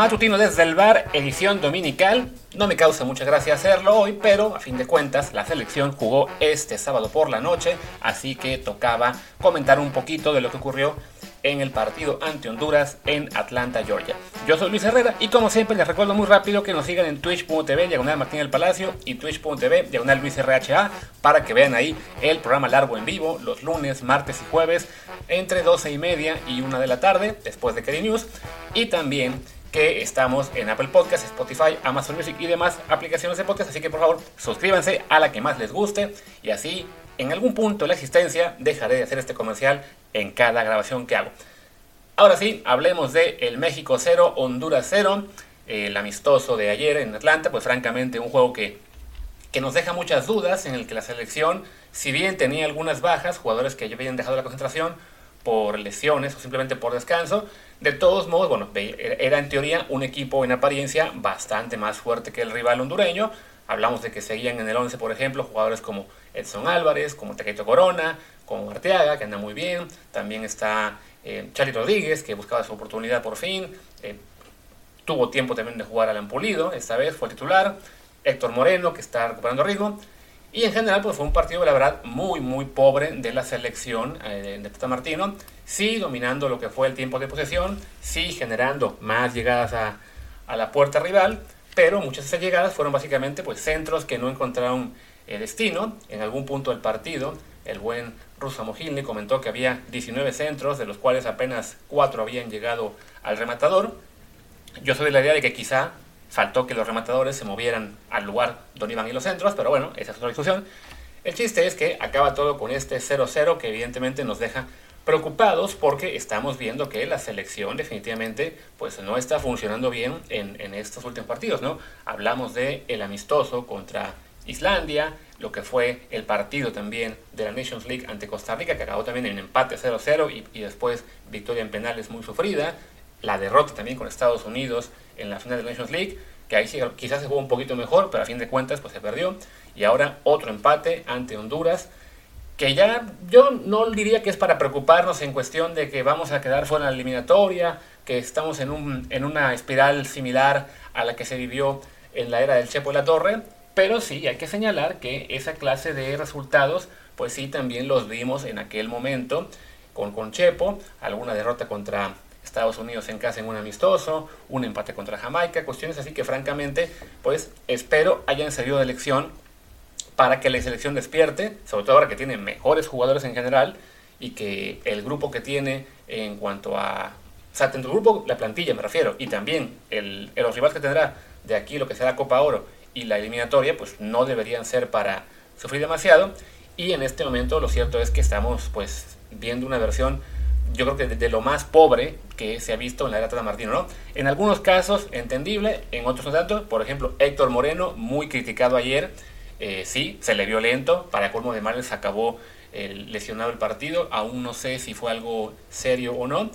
Matutino desde el bar, edición dominical. No me causa mucha gracia hacerlo hoy, pero a fin de cuentas la selección jugó este sábado por la noche, así que tocaba comentar un poquito de lo que ocurrió en el partido ante Honduras en Atlanta, Georgia. Yo soy Luis Herrera y como siempre les recuerdo muy rápido que nos sigan en twitch.tv diagonal Martín del Palacio y twitch.tv diagonal Luis RHA para que vean ahí el programa largo en vivo los lunes, martes y jueves entre 12 y media y 1 de la tarde después de Keri News y también que estamos en Apple Podcasts, Spotify, Amazon Music y demás aplicaciones de podcast. Así que por favor suscríbanse a la que más les guste y así en algún punto de la existencia dejaré de hacer este comercial en cada grabación que hago. Ahora sí, hablemos de el México 0, Honduras 0, el amistoso de ayer en Atlanta, pues francamente un juego que, que nos deja muchas dudas en el que la selección, si bien tenía algunas bajas, jugadores que ya habían dejado la concentración, por lesiones o simplemente por descanso. De todos modos, bueno, era en teoría un equipo en apariencia bastante más fuerte que el rival hondureño. Hablamos de que seguían en el 11, por ejemplo, jugadores como Edson Álvarez, como Tequeto Corona, como Arteaga, que anda muy bien. También está eh, Charlie Rodríguez, que buscaba su oportunidad por fin. Eh, tuvo tiempo también de jugar al Ampulido, esta vez fue titular. Héctor Moreno, que está recuperando ritmo. Y en general, pues fue un partido, la verdad, muy, muy pobre de la selección eh, de Tata Martino. Sí, dominando lo que fue el tiempo de posesión, sí, generando más llegadas a, a la puerta rival, pero muchas de esas llegadas fueron básicamente pues, centros que no encontraron eh, destino. En algún punto del partido, el buen Russo Mojilny comentó que había 19 centros, de los cuales apenas 4 habían llegado al rematador. Yo soy de la idea de que quizá Faltó que los rematadores se movieran al lugar donde iban y los centros, pero bueno, esa es otra discusión. El chiste es que acaba todo con este 0-0 que evidentemente nos deja preocupados porque estamos viendo que la selección definitivamente pues no está funcionando bien en, estos últimos partidos, ¿no? Hablamos de el amistoso contra Islandia, lo que fue el partido también de la Nations League ante Costa Rica, que acabó también en empate 0-0 y, y después victoria en penales muy sufrida, la derrota también con Estados Unidos en la final de la Nations League, que ahí sí, quizás se jugó un poquito mejor, pero a fin de cuentas pues se perdió. Y ahora otro empate ante Honduras, que ya yo no diría que es para preocuparnos en cuestión de que vamos a quedar fuera de la eliminatoria, que estamos en, un, en una espiral similar a la que se vivió en la era del Chepo de la Torre, pero sí hay que señalar que esa clase de resultados, pues sí también los vimos en aquel momento con, con Chepo, alguna derrota contra Estados Unidos en casa en un amistoso, un empate contra Jamaica, cuestiones así que francamente, pues espero hayan servido de lección para que la selección despierte, sobre todo ahora que tiene mejores jugadores en general y que el grupo que tiene en cuanto a, o sea, dentro del grupo, la plantilla me refiero, y también el, los rivales que tendrá de aquí lo que será Copa Oro y la eliminatoria, pues no deberían ser para sufrir demasiado. Y en este momento lo cierto es que estamos pues viendo una versión yo creo que de, lo más pobre que se ha visto en la era de Martino, ¿no? En algunos casos entendible, en otros no tanto. Por ejemplo, Héctor Moreno, muy criticado ayer, eh, sí, se le vio lento, para colmo de males acabó lesionado el partido, aún no sé si fue algo serio o no.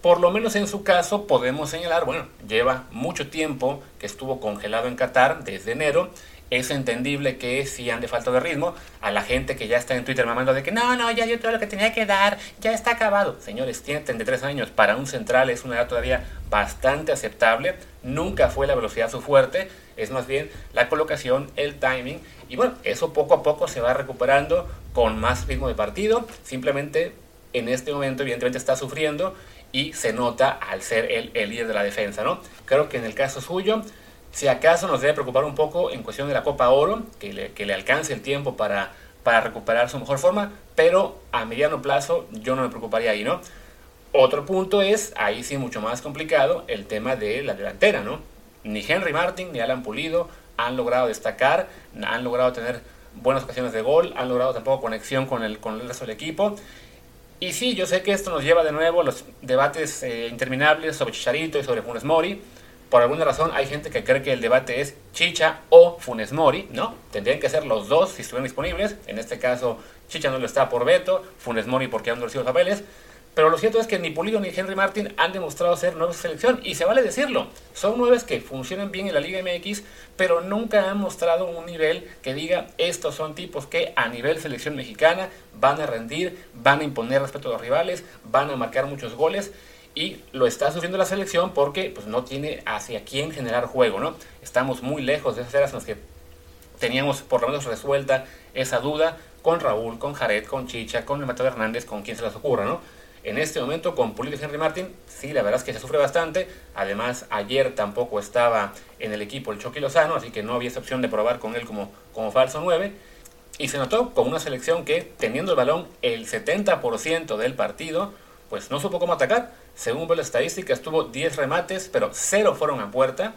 Por lo menos en su caso podemos señalar, bueno, lleva mucho tiempo que estuvo congelado en Qatar desde enero es entendible que si ande falta de ritmo, a la gente que ya está en Twitter mamando de que no, no, ya yo todo lo que tenía que dar, ya está acabado. Señores, tiene 33 años, para un central es una edad todavía bastante aceptable, nunca fue la velocidad su fuerte, es más bien la colocación, el timing, y bueno, eso poco a poco se va recuperando con más ritmo de partido, simplemente en este momento evidentemente está sufriendo y se nota al ser el, el líder de la defensa, ¿no? Creo que en el caso suyo si acaso nos debe preocupar un poco en cuestión de la Copa Oro, que le, que le alcance el tiempo para, para recuperar su mejor forma, pero a mediano plazo yo no me preocuparía ahí, ¿no? Otro punto es, ahí sí mucho más complicado, el tema de la delantera, ¿no? Ni Henry Martin ni Alan Pulido han logrado destacar, han logrado tener buenas ocasiones de gol, han logrado tampoco conexión con el, con el resto del equipo. Y sí, yo sé que esto nos lleva de nuevo a los debates eh, interminables sobre Chicharito y sobre Funes Mori, por alguna razón hay gente que cree que el debate es Chicha o Funes Mori, ¿no? Tendrían que ser los dos si estuvieran disponibles. En este caso, Chicha no lo está por veto, Funes Mori porque han recibido papeles. Pero lo cierto es que ni Pulido ni Henry Martin han demostrado ser nuevos selección y se vale decirlo. Son nueves que funcionan bien en la Liga MX, pero nunca han mostrado un nivel que diga estos son tipos que a nivel selección mexicana van a rendir, van a imponer respeto a los rivales, van a marcar muchos goles y lo está sufriendo la selección porque pues, no tiene hacia quién generar juego, ¿no? Estamos muy lejos de esas eras en las que teníamos por lo menos resuelta esa duda con Raúl, con Jared, con Chicha, con el Mateo Hernández, con quien se les ocurra, ¿no? En este momento con Pulido y Henry Martin, sí, la verdad es que se sufre bastante. Además, ayer tampoco estaba en el equipo el Chucky Lozano, así que no había esa opción de probar con él como, como falso 9. Y se notó con una selección que, teniendo el balón el 70% del partido, pues no supo cómo atacar. Según la estadística, estuvo 10 remates, pero 0 fueron a puerta,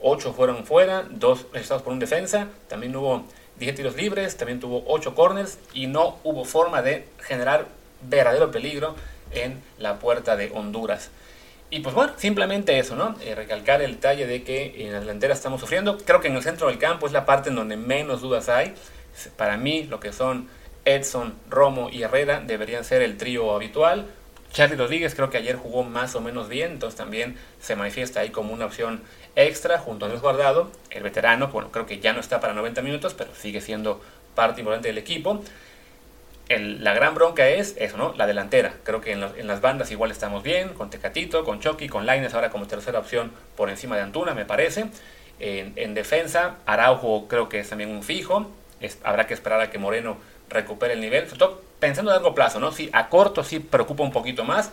8 fueron fuera, 2 registrados por un defensa, también hubo 10 tiros libres, también tuvo 8 corners y no hubo forma de generar verdadero peligro en la puerta de Honduras. Y pues bueno, simplemente eso, ¿no? Eh, recalcar el detalle de que en la delantera estamos sufriendo. Creo que en el centro del campo es la parte en donde menos dudas hay. Para mí, lo que son Edson, Romo y Herrera deberían ser el trío habitual. Charlie Rodríguez creo que ayer jugó más o menos bien, entonces también se manifiesta ahí como una opción extra junto a Andrés Guardado, el veterano, bueno, creo que ya no está para 90 minutos, pero sigue siendo parte importante del equipo. la gran bronca es eso, ¿no? La delantera. Creo que en, las bandas igual estamos bien, con Tecatito, con Chucky, con Laines ahora como tercera opción por encima de Antuna, me parece. En, defensa, Araujo creo que es también un fijo. habrá que esperar a que Moreno recupere el nivel. Sobre pensando a largo plazo, ¿no? Sí, a corto sí preocupa un poquito más,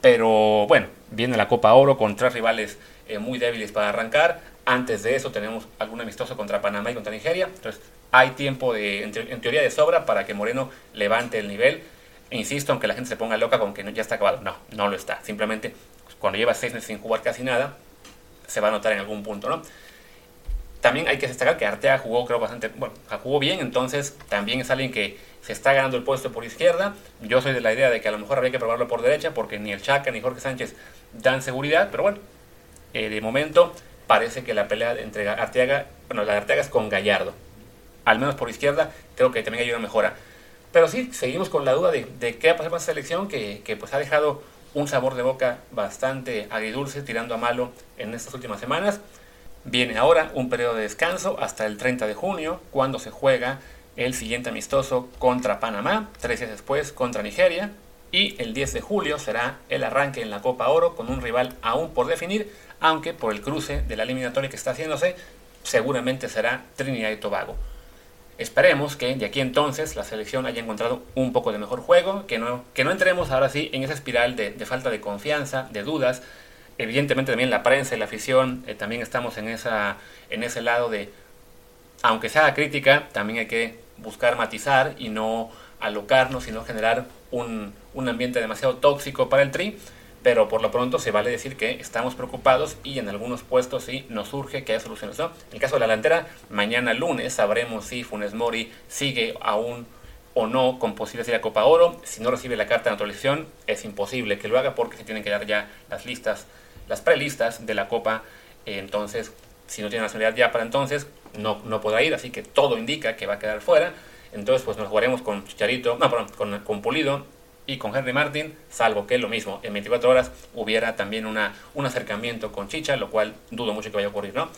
pero bueno, viene la Copa Oro con tres rivales eh, muy débiles para arrancar. Antes de eso tenemos algún amistoso contra Panamá y contra Nigeria. Entonces hay tiempo de, en, teoría de sobra para que Moreno levante el nivel. E insisto, aunque la gente se ponga loca con que ya está acabado. No, no lo está. Simplemente cuando lleva seis meses sin jugar casi nada, se va a notar en algún punto, ¿no? También hay que destacar que Artea jugó, creo, bastante, bueno, jugó bien, entonces también es alguien que se está ganando el puesto por izquierda. Yo soy de la idea de que a lo mejor habría que probarlo por derecha, porque ni el Chaca ni Jorge Sánchez dan seguridad, pero bueno, eh, de momento parece que la pelea entre Arteaga, bueno, la de Arteaga es con Gallardo, al menos por izquierda, creo que también hay una mejora. Pero sí, seguimos con la duda de, qué va a pasar con esta selección que, que pues ha dejado un sabor de boca bastante agridulce, tirando a malo en estas últimas semanas. Viene ahora un periodo de descanso hasta el 30 de junio, cuando se juega el siguiente amistoso contra Panamá, tres días después contra Nigeria, y el 10 de julio será el arranque en la Copa Oro con un rival aún por definir, aunque por el cruce de la eliminatoria que está haciéndose, seguramente será Trinidad y Tobago. Esperemos que de aquí entonces la selección haya encontrado un poco de mejor juego, que no, que no entremos ahora sí en esa espiral de, de falta de confianza, de dudas, evidentemente también la prensa y la afición eh, también estamos en, esa, en ese lado de, aunque sea crítica, también hay que buscar matizar y no alocarnos, sino generar un, un ambiente demasiado tóxico para el tri. Pero por lo pronto se vale decir que estamos preocupados y en algunos puestos sí nos surge que haya soluciones. En el caso de la delantera, mañana lunes sabremos si Funes Mori sigue aún o no con posibilidades de ir a Copa Oro. Si no recibe la carta de naturalización, es imposible que lo haga porque se tienen que dar ya las listas las prelistas de la Copa. entonces, si no tiene nacionalidad ya para entonces, no, no podrá ir, así que todo indica que va a quedar fuera. Entonces, pues nos jugaremos con Chicharito, no, perdón, con, con Pulido y con Henry Martin, salvo que lo mismo, en 24 horas hubiera también una, un acercamiento con Chicha, lo cual dudo mucho que vaya a ocurrir, ¿no?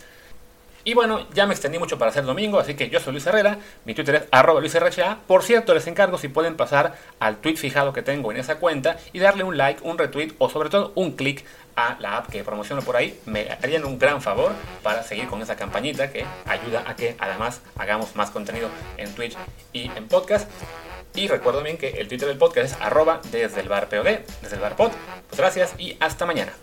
Y bueno, ya me extendí mucho para hacer domingo, así que yo soy Luis Herrera, mi Twitter es arroba luisrha. Por cierto, les encargo si pueden pasar al tweet fijado que tengo en esa cuenta y darle un like, un retweet o sobre todo un clic a la app que promociono por ahí. Me harían un gran favor para seguir con esa campañita que ayuda a que además hagamos más contenido en Twitch y en podcast. Y recuerdo bien que el Twitter del podcast es arroba desde el bar POD, desde el bar pod. Pues gracias y hasta mañana.